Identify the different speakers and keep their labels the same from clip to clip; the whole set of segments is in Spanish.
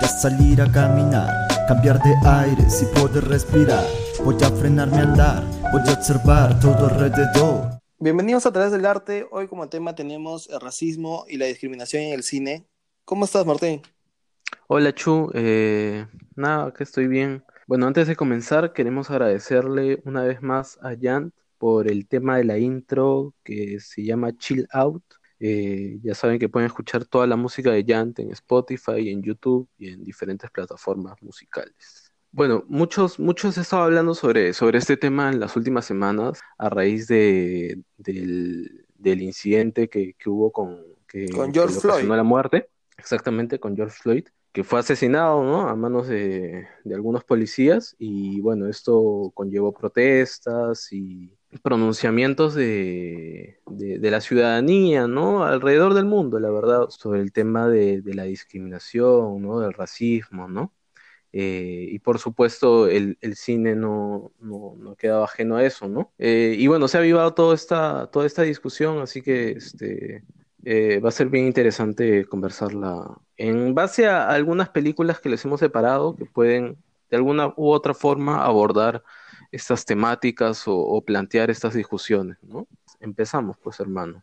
Speaker 1: a salir a caminar, cambiar de aire si poder respirar. Voy a frenarme a andar, voy a observar todo alrededor.
Speaker 2: Bienvenidos a través del arte. Hoy como tema tenemos el racismo y la discriminación en el cine. ¿Cómo estás, Martín?
Speaker 3: Hola Chu, eh, nada, que estoy bien. Bueno, antes de comenzar, queremos agradecerle una vez más a Jan por el tema de la intro que se llama Chill Out. Eh, ya saben que pueden escuchar toda la música de Yant en Spotify, en YouTube y en diferentes plataformas musicales. Bueno, muchos, muchos he estado hablando sobre, sobre este tema en las últimas semanas a raíz de, del, del incidente que, que hubo con, que,
Speaker 2: Con
Speaker 3: que
Speaker 2: George
Speaker 3: le
Speaker 2: Floyd.
Speaker 3: la muerte, exactamente con George Floyd, que fue asesinado, ¿no? a manos de, de algunos policías y bueno, esto conllevó protestas y pronunciamientos de, de, la ciudadanía, ¿no? Alrededor del mundo, la verdad, sobre el tema de, de la discriminación, ¿no? Del racismo, ¿no? Eh, y por supuesto el, el cine no, no, no quedaba ajeno a eso, ¿no? Eh, y bueno, se ha avivado toda esta, toda esta discusión, así que este, eh, va a ser bien interesante conversarla en base a algunas películas que les hemos separado que pueden de alguna u otra forma abordar estas temáticas o, o plantear estas discusiones, ¿no? Empezamos, pues, hermano.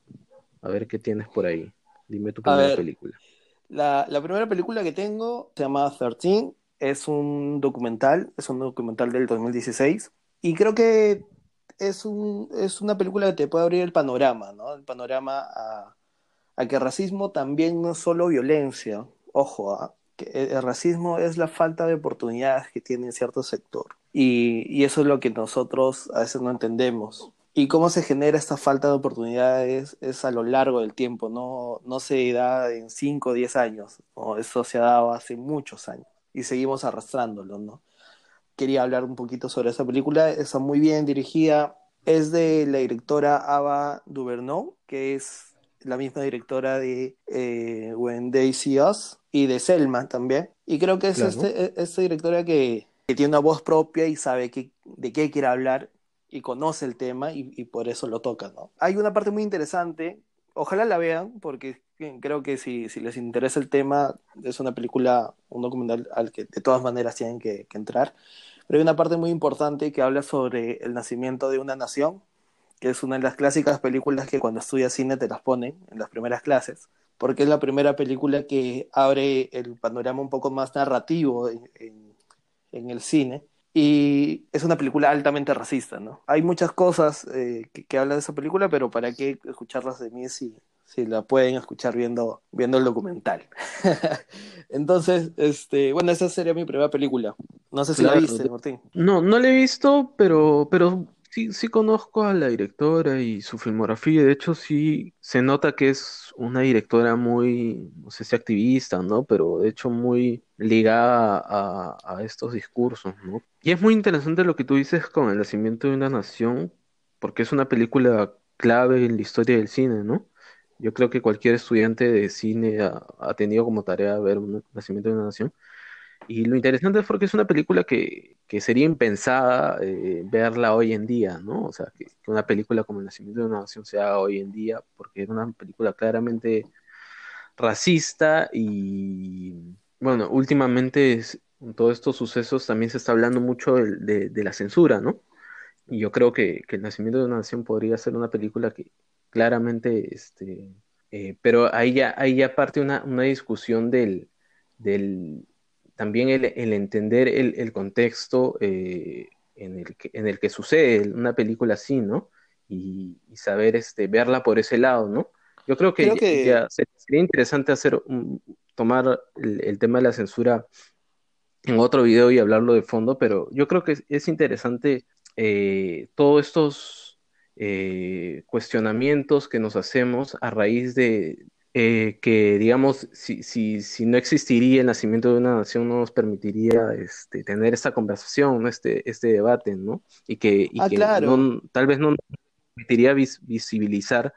Speaker 3: A ver qué tienes por ahí. Dime tu primera
Speaker 2: ver.
Speaker 3: película.
Speaker 2: La, la primera película que tengo se llama 13. Es un documental, es un documental del 2016. Y creo que es, un, es una película que te puede abrir el panorama, ¿no? El panorama a, a que el racismo también no es solo violencia. Ojo, ¿ah? que el racismo es la falta de oportunidades que tiene cierto sector. Y, y eso es lo que nosotros a veces no entendemos. Y cómo se genera esta falta de oportunidades es a lo largo del tiempo, no, no se da en 5 o 10 años, ¿no? eso se ha dado hace muchos años y seguimos arrastrándolo, ¿no? Quería hablar un poquito sobre esa película, está muy bien dirigida, es de la directora Ava DuVernay, que es la misma directora de eh, When They See Us y de Selma también. Y creo que es
Speaker 3: Claro.
Speaker 2: este, esta directora que, que tiene una voz propia y sabe qué- de qué quiere hablar y conoce el tema y, por eso lo toca, ¿no? Hay una parte muy interesante, ojalá la vean, porque creo que si, si les interesa el tema, es una película, un documental al que de todas maneras tienen que, que entrar. Pero hay una parte muy importante que habla sobre el nacimiento de una nación, que es una de las clásicas películas que cuando estudias cine te las ponen en las primeras clases, porque es la primera película que abre el panorama un poco más narrativo en el cine. Y es una película altamente racista, ¿no? Hay muchas cosas eh, que, que hablan de esa película, pero ¿para qué escucharlas de mí si, si la pueden escuchar viendo, viendo el documental? Entonces, este, bueno, esa sería mi primera película. No sé si la
Speaker 3: Claro,
Speaker 2: viste,
Speaker 3: de-
Speaker 2: Martín.
Speaker 3: No, no la he visto, pero, pero sí, sí conozco a la directora y su filmografía. De hecho, sí se nota que es una directora muy, no sé si activista, ¿no? Pero de hecho muy ligada a, a estos discursos, ¿no? Y es muy interesante lo que tú dices con El nacimiento de una nación, porque es una película clave en la historia del cine, ¿no? Yo creo que cualquier estudiante de cine ha, ha tenido como tarea ver un nacimiento de una nación. Y lo interesante es porque es una película que, que sería impensada eh, verla hoy en día, ¿no? O sea, que, una película como El nacimiento de una nación se haga hoy en día, porque era una película claramente racista y, bueno, últimamente con todos estos sucesos también se está hablando mucho de la censura, ¿no? Y yo creo que, que El nacimiento de una nación podría ser una película que claramente, este, eh, pero ahí ya, ahí ya parte una, una discusión del, del también el, el entender el, el contexto eh, en el que, en el que sucede una película así, ¿no? Y, y saber este, verla por ese lado, ¿no? Yo creo que,
Speaker 2: Creo
Speaker 3: ya-
Speaker 2: que-
Speaker 3: ya se- sería interesante hacer un- tomar el, el tema de la censura en otro video y hablarlo de fondo, pero yo creo que es, es interesante eh, todos estos eh, cuestionamientos que nos hacemos a raíz de eh, que, digamos, si, si, si no existiría el nacimiento de una nación, no nos permitiría este, tener esta conversación, ¿no? este, este debate, ¿no? Y que, y
Speaker 2: Ah,
Speaker 3: que
Speaker 2: claro.
Speaker 3: no- tal vez no nos permitiría vis- visibilizar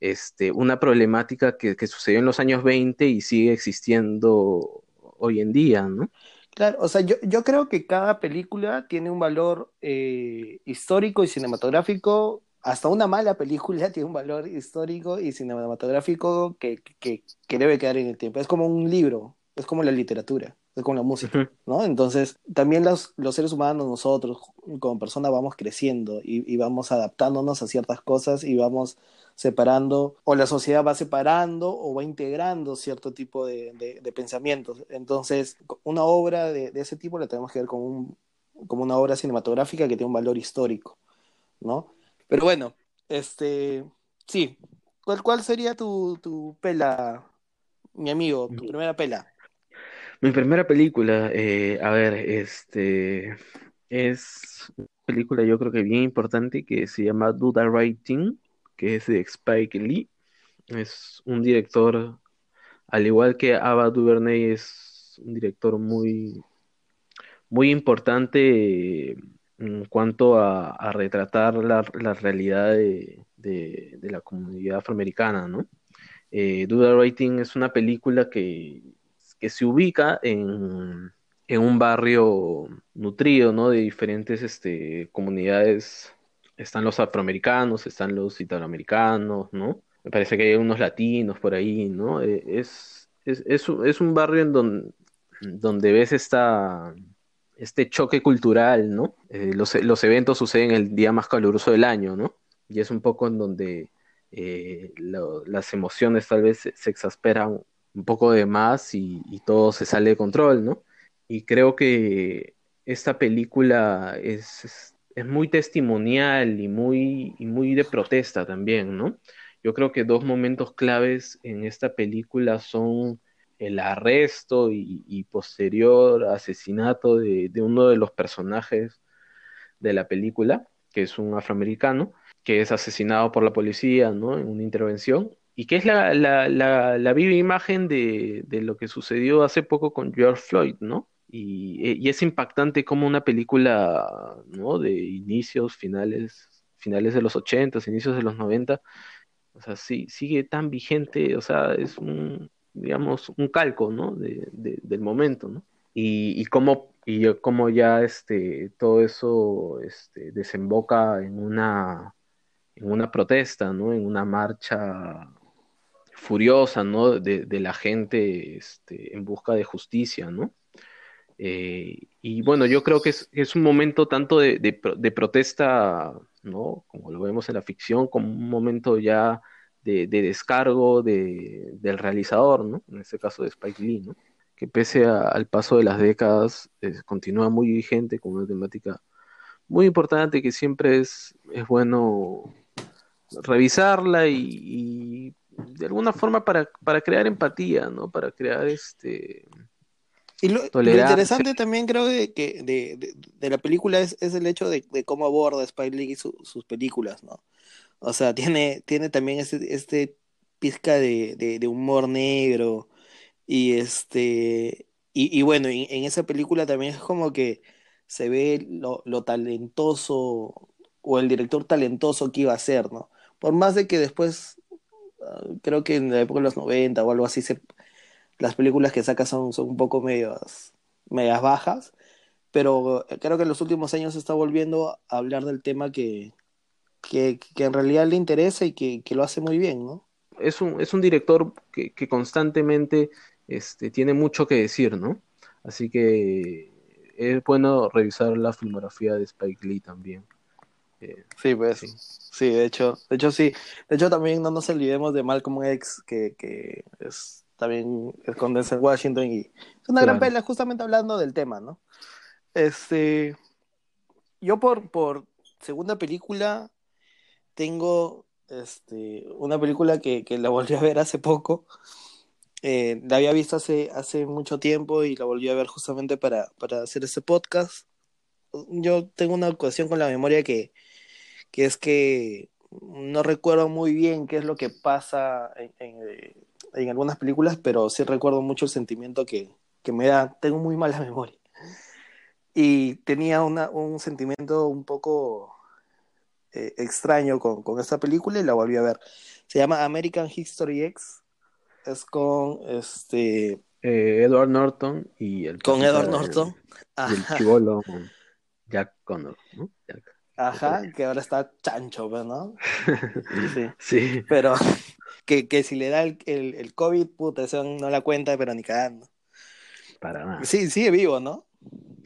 Speaker 3: este, una problemática que, que sucedió en los años 20 y sigue existiendo hoy en día, ¿no?
Speaker 2: Claro, o sea, yo, yo creo que cada película tiene un valor eh, histórico y cinematográfico. Hasta una mala película tiene un valor histórico y cinematográfico que, que, que debe quedar en el tiempo. Es como un libro, es como la literatura. es con la música, ¿no? Entonces, también los, los seres humanos, nosotros como personas vamos creciendo y, y, vamos adaptándonos a ciertas cosas y vamos separando, o la sociedad va separando o va integrando cierto tipo de, de, de pensamientos. Entonces, una obra de, de, ese tipo la tenemos que ver como, un, como una obra cinematográfica que tiene un valor histórico, ¿no? Pero bueno, este, sí, ¿cuál, cuál sería tu, tu pela, mi amigo, tu primera pela?
Speaker 3: Mi primera película, eh, a ver, este es una película yo creo que bien importante que se llama Do the Right Thing, que es de Spike Lee. Es un director, al igual que Ava DuVernay, es un director muy, muy importante en cuanto a, retratar la, la realidad de, de, la comunidad afroamericana, ¿no? Eh, Right Thing es una película que que se ubica en, en un barrio nutrido, ¿no? De diferentes este, comunidades. Están los afroamericanos, están los italoamericanos, ¿no? Me parece que hay unos latinos por ahí, ¿no? Es, es, es, es un barrio en donde, donde ves esta, este choque cultural, ¿no? Eh, los, eventos suceden el día más caluroso del año, ¿no? Y es un poco en donde eh, las emociones tal vez se, exasperan un poco de más y, todo se sale de control, ¿no? Y creo que esta película es, es, es, muy testimonial y muy, y muy de protesta también, ¿no? Yo creo que dos momentos claves en esta película son el arresto y, posterior asesinato de, uno de los personajes de la película, que es un afroamericano, que es asesinado por la policía, ¿no? En una intervención y que es la, la, la, la viva imagen de, lo que sucedió hace poco con George Floyd, ¿no? Y, y, es impactante como una película, ¿no? De inicios, finales, finales de los 80, inicios de los 90, o sea, sí, sigue tan vigente, o sea, es un, digamos, un calco, ¿no? De, de, del momento, ¿no? Y, y cómo, y ya este, todo eso este, desemboca en una, en una protesta, ¿no? En una marcha furiosa, ¿no? De, de la gente este, en busca de justicia, ¿no? Eh, y bueno, yo creo que es, es un momento tanto de, de, de, protesta, ¿no? Como lo vemos en la ficción, como un momento ya de, descargo del realizador, ¿no? En este caso de Spike Lee, ¿no? Que pese a, al paso de las décadas, eh, continúa muy vigente con una temática muy importante que siempre es, es bueno revisarla y, y de alguna forma para, para crear empatía, ¿no? Para crear este...
Speaker 2: Y lo, lo interesante también creo de, que de, de, de, la película es, es el hecho de, cómo aborda Spike Lee su, sus películas, ¿no? O sea, tiene, tiene también este, este pizca de, humor negro y este... Y, y bueno, en, esa película también es como que se ve lo, lo talentoso o el director talentoso que iba a ser, ¿no? Por más de que después creo que en la época de los 90 o algo así, se, las películas que saca son, son un poco medias, medias bajas, pero creo que en los últimos años se está volviendo a hablar del tema que, que, que en realidad le interesa y que, que, lo hace muy bien, ¿no?
Speaker 3: Es un, es un director que, que constantemente este, tiene mucho que decir, ¿no? Así que es bueno revisar la filmografía de Spike Lee también.
Speaker 2: Eh, sí, pues. Sí. sí. de hecho, de hecho sí. De hecho también no nos olvidemos de Malcolm X, que, que es también es con Denzel Washington y es una claro. gran pelea justamente hablando del tema, ¿no? Este, yo por, por segunda película tengo este, una película que, que la volví a ver hace poco. Eh, la había visto hace, hace mucho tiempo y la volví a ver justamente para, para hacer ese podcast. Yo tengo una cuestión con la memoria que, que es que no recuerdo muy bien qué es lo que pasa en, en, en algunas películas, pero sí recuerdo mucho el sentimiento que, que, me da, tengo muy mala memoria. Y tenía una, un sentimiento un poco eh, extraño con, con esta película y la volví a ver. Se llama American History X. Es con este...
Speaker 3: Eh, Edward Norton y el...
Speaker 2: Con Edward Norton.
Speaker 3: Y el chivolo Jack Connor, ¿no? Jack.
Speaker 2: Ajá, que ahora está chancho, ¿no?
Speaker 3: Sí. sí.
Speaker 2: Pero que, que si le da el, el, el, COVID, puta, eso no la cuenta, pero ni cagando.
Speaker 3: para nada.
Speaker 2: Sí, sigue vivo, ¿no?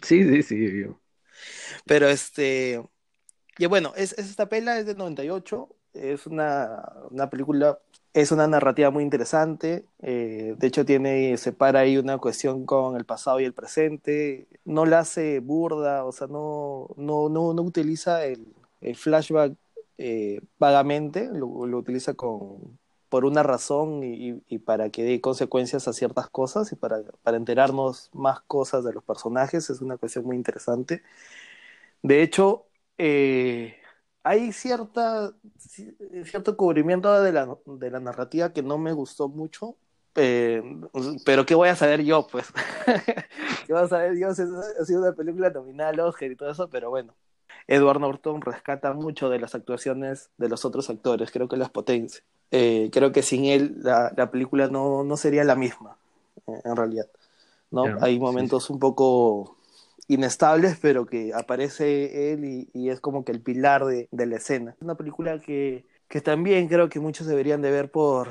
Speaker 3: Sí, sí, sigue vivo.
Speaker 2: Pero este, y bueno, es, es esta pela es del 98, es una, una película, es una narrativa muy interesante, eh, de hecho tiene, separa ahí una cuestión con el pasado y el presente, no la hace burda, o sea, no, no, no, no utiliza el, flashback eh, vagamente, lo, lo utiliza con, por una razón y, y, para que dé consecuencias a ciertas cosas y para, para enterarnos más cosas de los personajes, es una cuestión muy interesante. De hecho, eh, hay cierta, cierto cubrimiento de la, de la narrativa que no me gustó mucho, eh, pero ¿qué voy a saber yo? Pues, ¿qué voy a saber yo? Ha sido una película nominal Oscar y todo eso, pero bueno. Edward Norton rescata mucho de las actuaciones de los otros actores, creo que las potencia. Eh, creo que sin él la, la película no, no, sería la misma, eh, en realidad. ¿no? Yeah, Hay momentos sí. un poco inestables, pero que aparece él y, es como que el pilar de, de, la escena. Es una película que, que también creo que muchos deberían de ver por,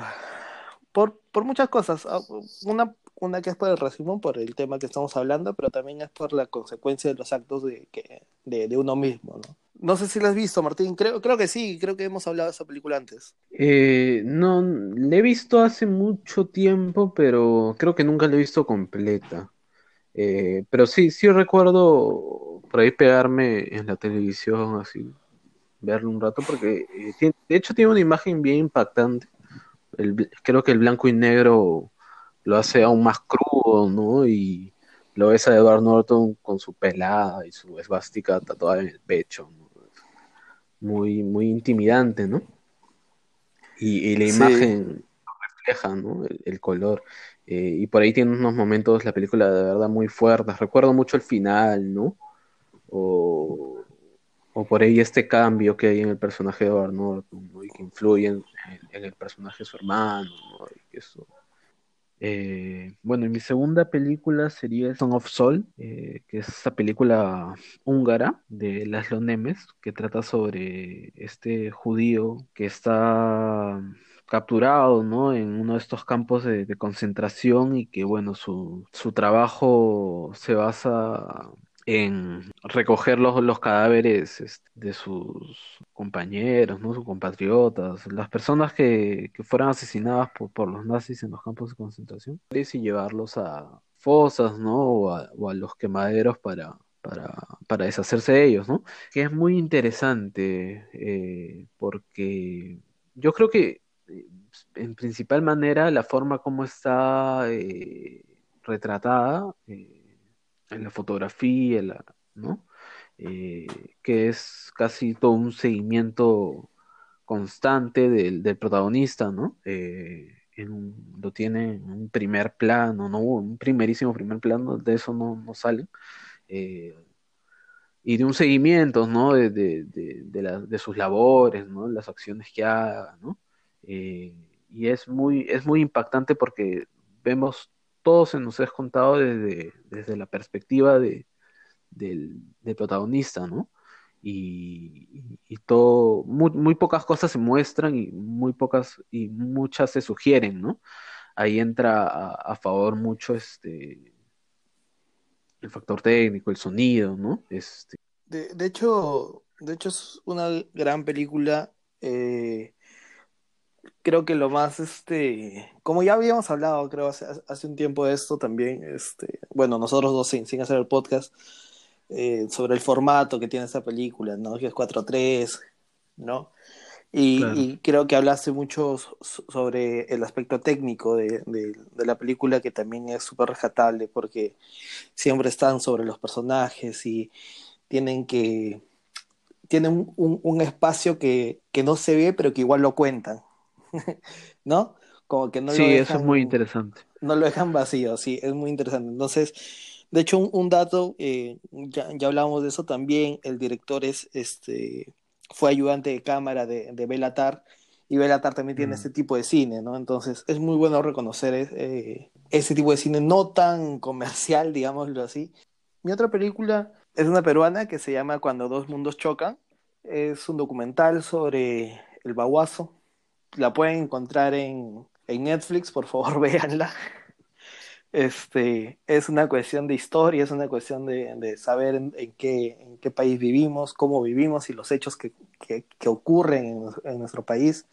Speaker 2: por, por muchas cosas. Ah, una, una que es por el racismo, por el tema que estamos hablando, pero también es por la consecuencia de los actos de, que, de, de uno mismo, ¿no? No sé si la has visto, Martín. Creo, creo que sí, creo que hemos hablado de esa película antes.
Speaker 3: Eh, no, la he visto hace mucho tiempo, pero creo que nunca la he visto completa. Eh, pero sí, sí recuerdo por ahí pegarme en la televisión, así, verlo un rato, porque eh, tiene, de hecho tiene una imagen bien impactante. El, creo que el blanco y negro lo hace aún más crudo, ¿no? Y lo ves a Edward Norton con su pelada y su esvástica tatuada en el pecho, ¿no? Muy, muy intimidante, ¿no? Y, y la imagen sí. refleja, ¿no? El, el color. Eh, y por ahí tiene unos momentos la película de verdad muy fuertes. Recuerdo mucho el final, ¿no? O, o por ahí este cambio que hay en el personaje de Edward ¿no? Y que influye en, el personaje de su hermano, ¿no? Y eso... Eh, bueno, y mi segunda película sería Song of Soul, eh, que es esa película húngara de Laszlo Nemes, que trata sobre este judío que está capturado, ¿no? En uno de estos campos de, concentración y que, bueno, su, su trabajo se basa en recoger los, los cadáveres de sus compañeros, ¿no? sus compatriotas, las personas que, que fueron asesinadas por, por, los nazis en los campos de concentración, y llevarlos a fosas, ¿no? O a, o a los quemaderos para, para, para, deshacerse de ellos, ¿no? Que es muy interesante eh, porque yo creo que en principal manera la forma como está eh, retratada eh, en la fotografía, ¿no? Eh, que es casi todo un seguimiento constante del, del protagonista, ¿no? Eh, en lo tiene en un primer plano, ¿no? Un primerísimo primer plano, de eso no, no salen. Eh, y de un seguimiento, ¿no? De, de, de, de sus labores, ¿no? Las acciones que haga, ¿no? Eh, y es muy, es muy impactante porque vemos todo se nos es contado desde, desde la perspectiva de, del, protagonista, ¿no? Y, y, todo, muy, pocas cosas se muestran y muy pocas y muchas se sugieren, ¿no? Ahí entra a, a favor mucho este el factor técnico, el sonido, ¿no? Este...
Speaker 2: De, de hecho, de hecho es una gran película. Eh, creo que lo más, este, como ya habíamos hablado, creo, hace, hace un tiempo de esto también, este, bueno, nosotros dos sin, sin hacer el podcast, eh, sobre el formato que tiene esta película, ¿no? Que es 4-3, ¿no? Y, claro. y, creo que hablaste mucho sobre el aspecto técnico de, de, de la película, que también es súper rescatable, porque siempre están sobre los personajes y tienen que tienen un, un espacio que, que no se ve, pero que igual lo cuentan, ¿no? Como que no
Speaker 3: sí, lo dejan, eso es muy interesante.
Speaker 2: No lo dejan vacío, sí, es muy interesante. Entonces, de hecho, un, un dato, eh, ya, ya hablábamos de eso también, el director es, este, fue ayudante de cámara de, de Belatar, y Belatar también tiene mm. este tipo de cine, ¿no? Entonces, es muy bueno reconocer eh, ese tipo de cine no tan comercial, digámoslo así. Mi otra película es una peruana que se llama Cuando dos mundos chocan. Es un documental sobre el baguazo, la pueden encontrar en, en Netflix, por favor, véanla. Este, es una cuestión de historia, es una cuestión de, de saber en, en, qué, en qué país vivimos, cómo vivimos y los hechos que, que, que ocurren en, en, nuestro país.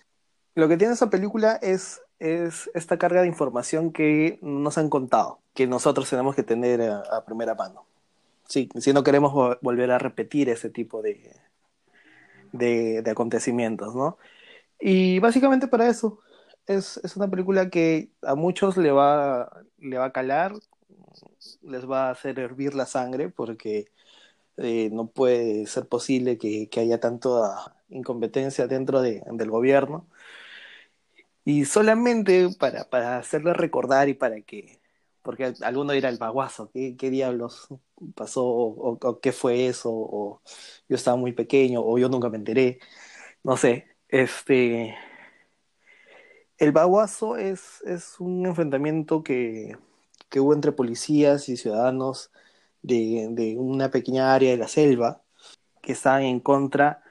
Speaker 2: Lo que tiene esa película es, es esta carga de información que nos han contado, que nosotros tenemos que tener a, a primera mano. Sí, si no queremos volver a repetir ese tipo de, de, de acontecimientos, ¿no? Y básicamente para eso, es, es, una película que a muchos le va, le va a calar, les va a hacer hervir la sangre porque eh, no puede ser posible que, que haya tanta incompetencia dentro de, del gobierno. Y solamente para, para hacerle recordar y para que, porque alguno dirá el baguazo, ¿qué, qué diablos pasó? O, qué fue eso? O yo estaba muy pequeño, o yo nunca me enteré. No sé, este el baguazo es, es un enfrentamiento que, que, hubo entre policías y ciudadanos de, de, una pequeña área de la selva que estaban en contra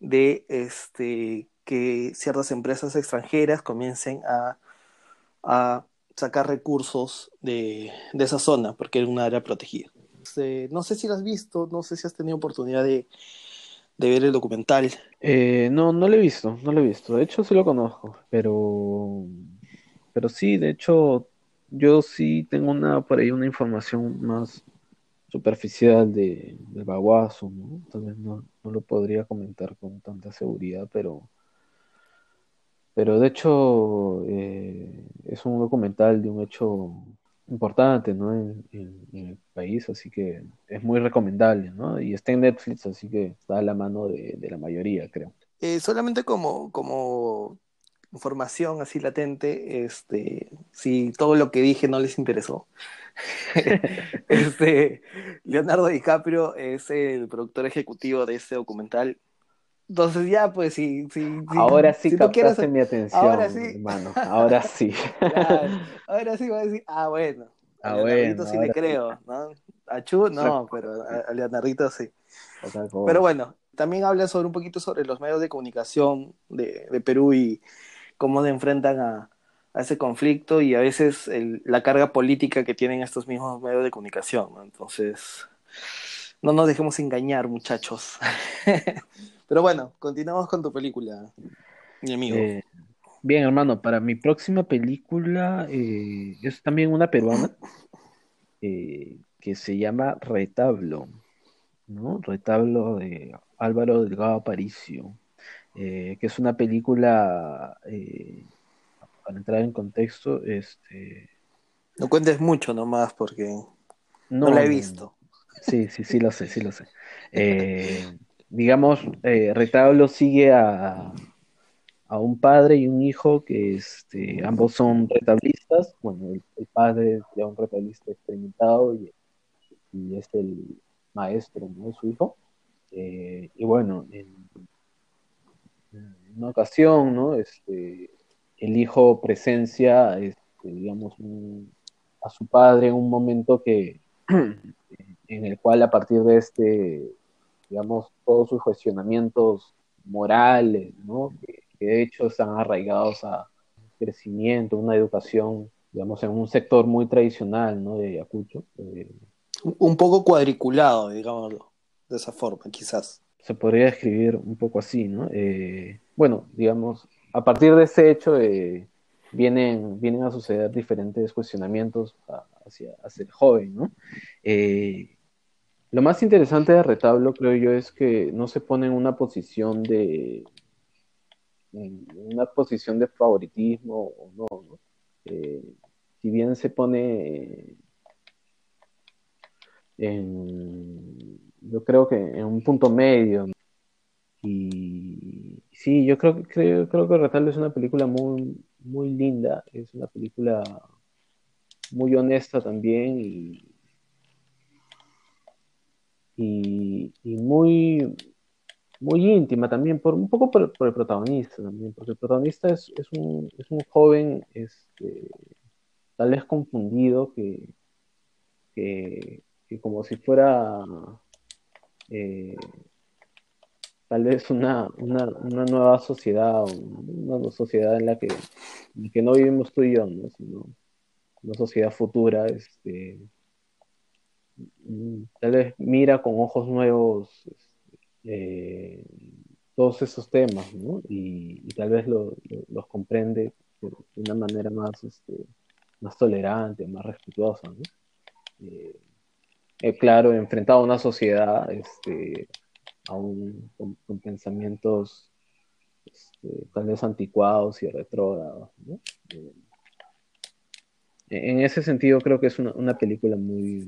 Speaker 2: de este, que ciertas empresas extranjeras comiencen a, a sacar recursos de, de, esa zona, porque era una área protegida. Este, no sé si lo has visto, no sé si has tenido oportunidad de, de ver el documental.
Speaker 3: Eh, no, no lo he visto, no lo he visto. De hecho, sí lo conozco, pero, pero sí, de hecho, yo sí tengo una por ahí una información más superficial de, del baguazo, ¿no? Tal vez no, no lo podría comentar con tanta seguridad, pero, pero de hecho eh, es un documental de un hecho importante, ¿no? En, el país, así que es muy recomendable, ¿no? Y está en Netflix, así que está a la mano de, de la mayoría, creo.
Speaker 2: Eh, solamente como, como información así latente, este, si todo lo que dije no les interesó. este, Leonardo DiCaprio es el productor ejecutivo de este documental. Entonces ya, pues sí, sí, sí
Speaker 3: Ahora sí si captaste quieres... mi atención, ahora sí. hermano. Ahora sí.
Speaker 2: ahora sí voy a decir, ah, bueno.
Speaker 3: Ah,
Speaker 2: a Leonardito
Speaker 3: bueno,
Speaker 2: sí le creo, ¿no? A Chu no, pero a, a Leonardito sí. Pero bueno, también habla sobre un poquito sobre los medios de comunicación de, de Perú y cómo se enfrentan a, a ese conflicto y a veces el, la carga política que tienen estos mismos medios de comunicación. ¿no? Entonces, no nos dejemos engañar, muchachos. Pero bueno, continuamos con tu película, mi amigo.
Speaker 3: Eh, bien, hermano, para mi próxima película eh, es también una peruana eh, que se llama Retablo, ¿no? Retablo de Álvaro Delgado Aparicio, que es una película, para entrar en contexto, este...
Speaker 2: No cuentes mucho nomás porque no, no la he visto.
Speaker 3: Sí, sí, sí lo sé, sí lo sé. Eh, digamos, eh, Retablo sigue a, a, un padre y un hijo que este, ambos son retablistas. Bueno, el, padre es ya un retablista experimentado y, y, es el maestro de su hijo. Eh, y bueno, en, una ocasión, ¿no? Este, el hijo presencia, este, digamos, a su padre en un momento que en el cual a partir de este digamos, todos sus cuestionamientos morales, ¿no? Que, que, de hecho están arraigados a crecimiento, una educación, digamos, en un sector muy tradicional, ¿no? De Ayacucho. Eh,
Speaker 2: un poco cuadriculado, digámoslo, de esa forma, quizás.
Speaker 3: Se podría describir un poco así, ¿no? Eh, bueno, digamos, a partir de ese hecho eh, vienen, vienen a suceder diferentes cuestionamientos hacia, hacia el joven, ¿no? Eh, lo más interesante de Retablo, creo yo, es que no se pone en una posición de una posición de favoritismo o no, ¿no? Eh, si bien se pone en, yo creo que en un punto medio y sí, yo creo, creo, creo que Retablo es una película muy, muy linda, es una película muy honesta también y y, muy, muy íntima también, por, un poco por, el protagonista también, porque el protagonista es, es, un, es un joven este, tal vez confundido que, que, como si fuera eh, tal vez una, una, una, nueva sociedad, una sociedad en la que, en que no vivimos tú y yo, ¿no? sino una sociedad futura, este, tal vez mira con ojos nuevos eh, todos esos temas, ¿no? Y, tal vez los comprende de una manera más, este, más tolerante, más respetuosa, ¿no? Eh, eh, claro, enfrentado a una sociedad este, aún con, pensamientos este, tal vez anticuados y retrógrados. en ese sentido creo que es una, película muy,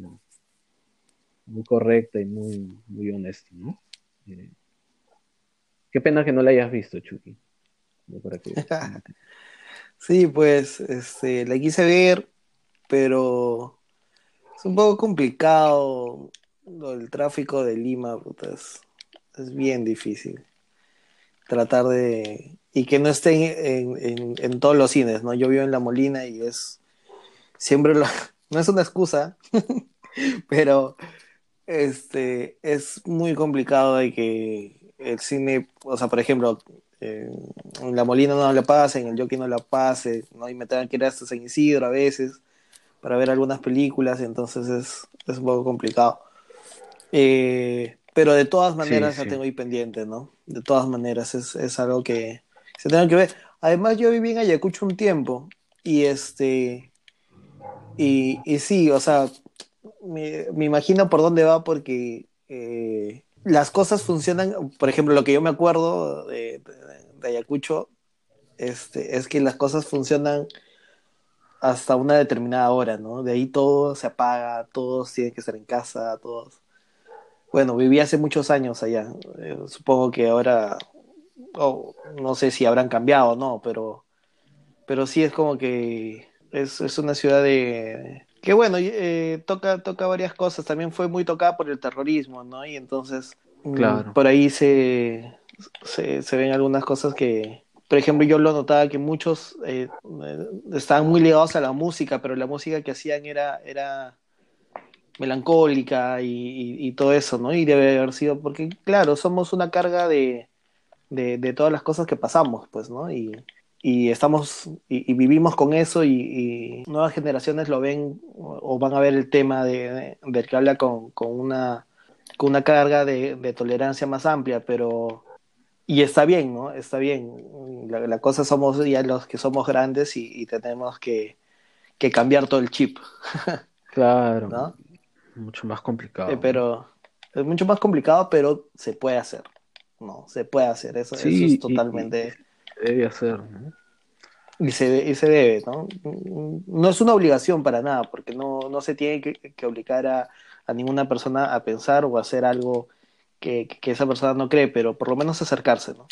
Speaker 3: muy correcta y muy, muy honesta. ¿no? Eh, qué pena que no la hayas visto, Chucky.
Speaker 2: sí, pues este, la quise ver, pero es un poco complicado el tráfico de Lima, putas es bien difícil tratar de... Y que no esté en, todos los cines, ¿no? Yo vivo en La Molina y es... Siempre lo... No es una excusa, pero este es muy complicado de que el cine, o sea, por ejemplo, en La Molina no la pase, en el Jockey no la pase, ¿no? Y me tengan que ir hasta San Isidro a veces para ver algunas películas, entonces es, es un poco complicado. Eh, pero de todas maneras la tengo ahí pendiente, ¿no? De todas maneras es, algo que se tiene que ver. Además, yo viví en Ayacucho un tiempo y este. Y, y sí, o sea, me, imagino por dónde va porque eh, las cosas funcionan. Por ejemplo, lo que yo me acuerdo de, Ayacucho este, es que las cosas funcionan hasta una determinada hora, ¿no? De ahí todo se apaga, todos tienen que estar en casa, todos bueno, viví hace muchos años allá. Eh, supongo que ahora, no sé si habrán cambiado o no, pero, pero sí es como que es, una ciudad de... Que bueno, eh, toca, toca varias cosas. También fue muy tocada por el terrorismo, ¿no? Y entonces mm, por ahí se, se, ven algunas cosas que, por ejemplo, yo lo notaba que muchos eh, estaban muy ligados a la música, pero la música que hacían era, era melancólica y, todo eso, ¿no? Y debe haber sido, porque claro, somos una carga de, de, todas las cosas que pasamos, pues, ¿no? Y, y estamos, y, vivimos con eso y, nuevas generaciones lo ven o, van a ver el tema de, del que habla con, con, una, con una carga de, tolerancia más amplia, pero... Y está bien, ¿no? Está bien. La, cosa somos ya los que somos grandes y, tenemos que, que cambiar todo el chip.
Speaker 3: Claro. ¿no? Mucho más complicado.
Speaker 2: Eh, pero es mucho más complicado, pero se puede hacer. No, se puede hacer. Eso, es totalmente.
Speaker 3: Debe hacer, ¿no?
Speaker 2: Y se, y se debe, ¿no? No es una obligación para nada, porque no, no se tiene que, obligar a, a, ninguna persona a pensar o a hacer algo que, que, esa persona no cree, pero por lo menos acercarse, ¿no?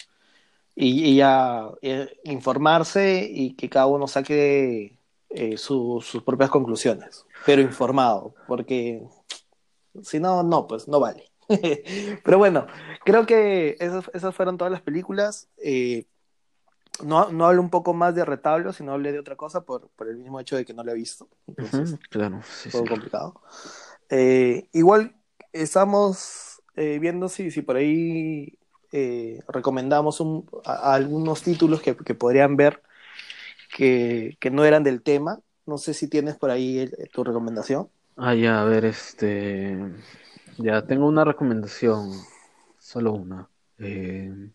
Speaker 2: Y, y eh, informarse y que cada uno saque eh, sus propias conclusiones, pero informado, porque si no, no, pues no vale. pero bueno, creo que esas, esas fueron todas las películas. Eh, no, no hablo un poco más de retablo, sino hablé de otra cosa por, por el mismo hecho de que no lo he visto. Entonces,
Speaker 3: claro,
Speaker 2: sí, complicado. Eh, igual estamos viendo si, si por ahí recomendamos un, algunos títulos que, que podrían ver que, no eran del tema. No sé si tienes por ahí tu recomendación.
Speaker 3: Ah, ya, a ver, este. Ya, tengo una recomendación. Solo una. Eh,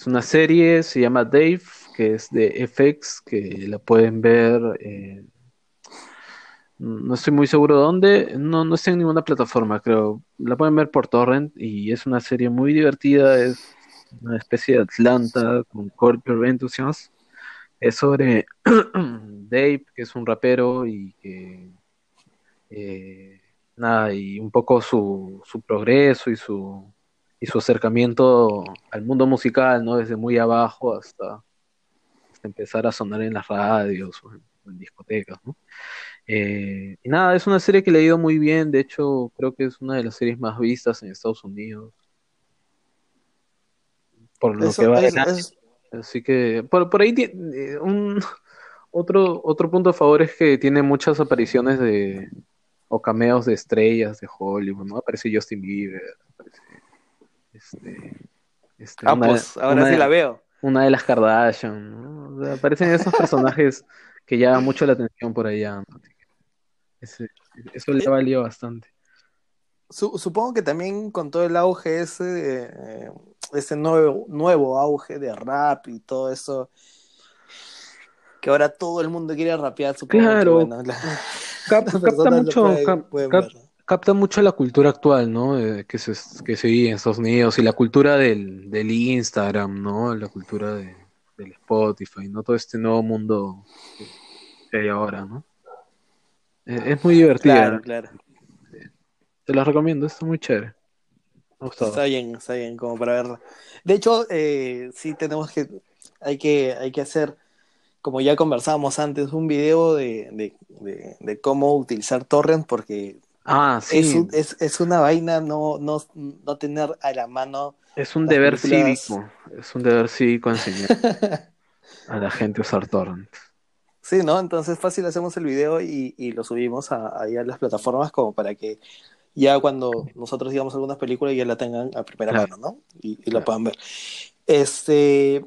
Speaker 3: es una serie, se llama Dave, que es de FX, que la pueden ver. no estoy muy seguro de dónde. No, no está en ninguna plataforma, creo. La pueden ver por Torrent y es una serie muy divertida. Es una especie de Atlanta con Corp Enthusiast es sobre Dave, que es un rapero y que eh, nada, y un poco su, su progreso y su y su acercamiento al mundo musical, ¿no? Desde muy abajo hasta, empezar a sonar en las radios o en, discotecas, ¿no? Eh, y nada, es una serie que le ha ido muy bien, de hecho creo que es una de las series más vistas en Estados Unidos. Por lo que va Así que por, por ahí eh, un otro, otro punto a favor es que tiene muchas apariciones de o cameos de estrellas de Hollywood, ¿no? Aparece Justin Bieber, aparece este,
Speaker 2: este ah, pues ahora sí la veo.
Speaker 3: Una de las Kardashian, ¿no? aparecen esos personajes que llama mucho la atención por allá. ¿no? Ese- eso le valió bastante.
Speaker 2: Su- supongo que también con todo el auge ese, eh, ese nuevo, nuevo auge de rap y todo eso, que ahora todo el mundo quiere rapear, supongo que
Speaker 3: Claro,
Speaker 2: bueno, la-
Speaker 3: capta
Speaker 2: personas lo
Speaker 3: mucho,
Speaker 2: pueden-
Speaker 3: cap-
Speaker 2: pueden
Speaker 3: cap-
Speaker 2: ver.
Speaker 3: Capta mucho la cultura actual, ¿no? Eh, que se, que se vive en Estados Unidos y la cultura del, del Instagram, ¿no? La cultura de, del Spotify, ¿no? Todo este nuevo mundo que hay ahora, ¿no? Eh, es muy divertida.
Speaker 2: Claro, claro.
Speaker 3: Te la recomiendo, está muy chévere. Me.
Speaker 2: Está bien, está bien, como para verla. De hecho, eh, sí tenemos que, hay que, hay que hacer, como ya conversábamos antes, un video de, de, de, de cómo utilizar torrent, porque
Speaker 3: Ah, sí.
Speaker 2: es, un- es, es una vaina no, no, no tener a la mano.
Speaker 3: Es un deber
Speaker 2: películas-
Speaker 3: cívico. Es un deber cívico enseñar a la gente a usar torrent.
Speaker 2: Sí, ¿no? Entonces fácil hacemos el video y, y lo subimos a, a las plataformas como para que ya cuando nosotros digamos algunas películas ya la tengan a primera
Speaker 3: Claro.
Speaker 2: mano, ¿no? Y, y la puedan ver. Este,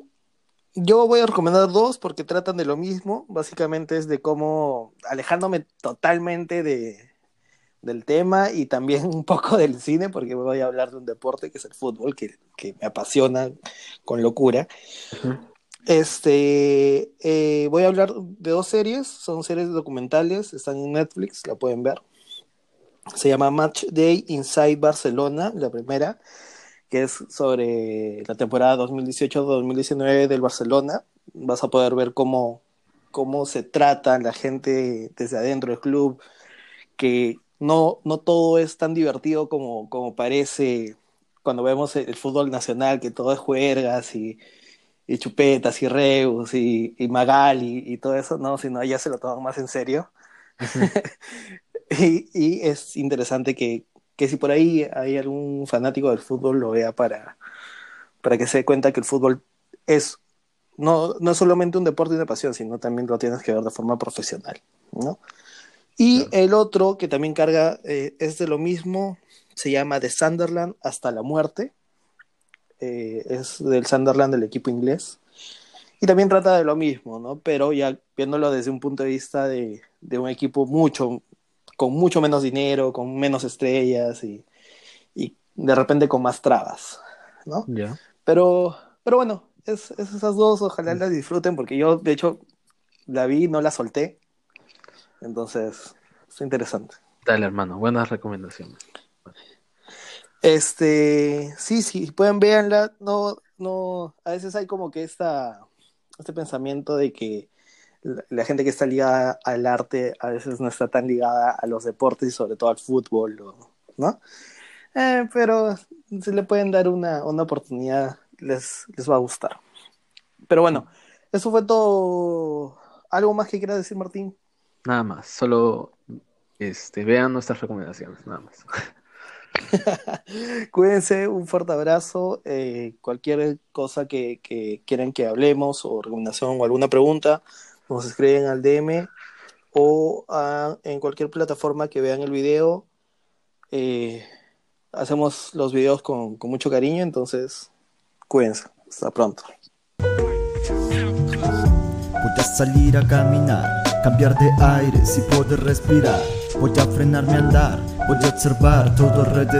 Speaker 2: yo voy a recomendar dos porque tratan de lo mismo. Básicamente es de cómo alejándome totalmente de, del tema y también un poco del cine porque voy a hablar de un deporte que es el fútbol, que, que me apasiona con locura. Este, eh, voy a hablar de dos series, son series documentales, están en Netflix, la pueden ver. Se llama Match Day Inside Barcelona, la primera, que es sobre la temporada 2018-2019 del Barcelona. Vas a poder ver cómo, cómo se trata la gente desde adentro del club, que no, no todo es tan divertido como, como parece cuando vemos el, el fútbol nacional, que todo es juergas y y chupetas y reus y, y magali y todo eso, no, sino ya se lo toman más en serio. y, y es interesante que, que si por ahí hay algún fanático del fútbol lo vea para, para que se dé cuenta que el fútbol es no, no es solamente un deporte y una pasión, sino también lo tienes que ver de forma profesional, ¿no? Y
Speaker 3: Claro.
Speaker 2: el otro que también carga eh, es de lo mismo, se llama The Sunderland hasta la muerte. Eh, es del Sunderland, del equipo inglés. Y también trata de lo mismo, ¿no? Pero ya viéndolo desde un punto de vista de, de un equipo mucho, con mucho menos dinero, con menos estrellas y, y de repente con más trabas, ¿no?
Speaker 3: Ya.
Speaker 2: Pero, pero bueno, es, es esas dos, ojalá las disfruten, porque yo, de hecho, la vi, no la solté. Entonces, es interesante.
Speaker 3: Dale, hermano, buenas recomendaciones.
Speaker 2: Este, sí, sí, pueden verla, no, no, a veces hay como que esta, este pensamiento de que la, la gente que está ligada al arte a veces no está tan ligada a los deportes y sobre todo al fútbol, ¿no? Eh, pero si le pueden dar una, una oportunidad, les, les va a gustar. Pero bueno, eso fue todo. ¿Algo más que quieras decir, Martín?
Speaker 3: Nada más, solo este, vean nuestras recomendaciones, nada más.
Speaker 2: Cuídense, un fuerte abrazo. eh, cualquier cosa que, que quieran que hablemos o recomendación o alguna pregunta, nos escriben al DM o a- en cualquier plataforma que vean el video. Eh, hacemos los videos con, con mucho cariño, entonces cuídense. Hasta pronto.
Speaker 1: Voy a salir a caminar, cambiar de aire si poder respirar. Voy a frenarme a andar, voy a observar todo alrededor.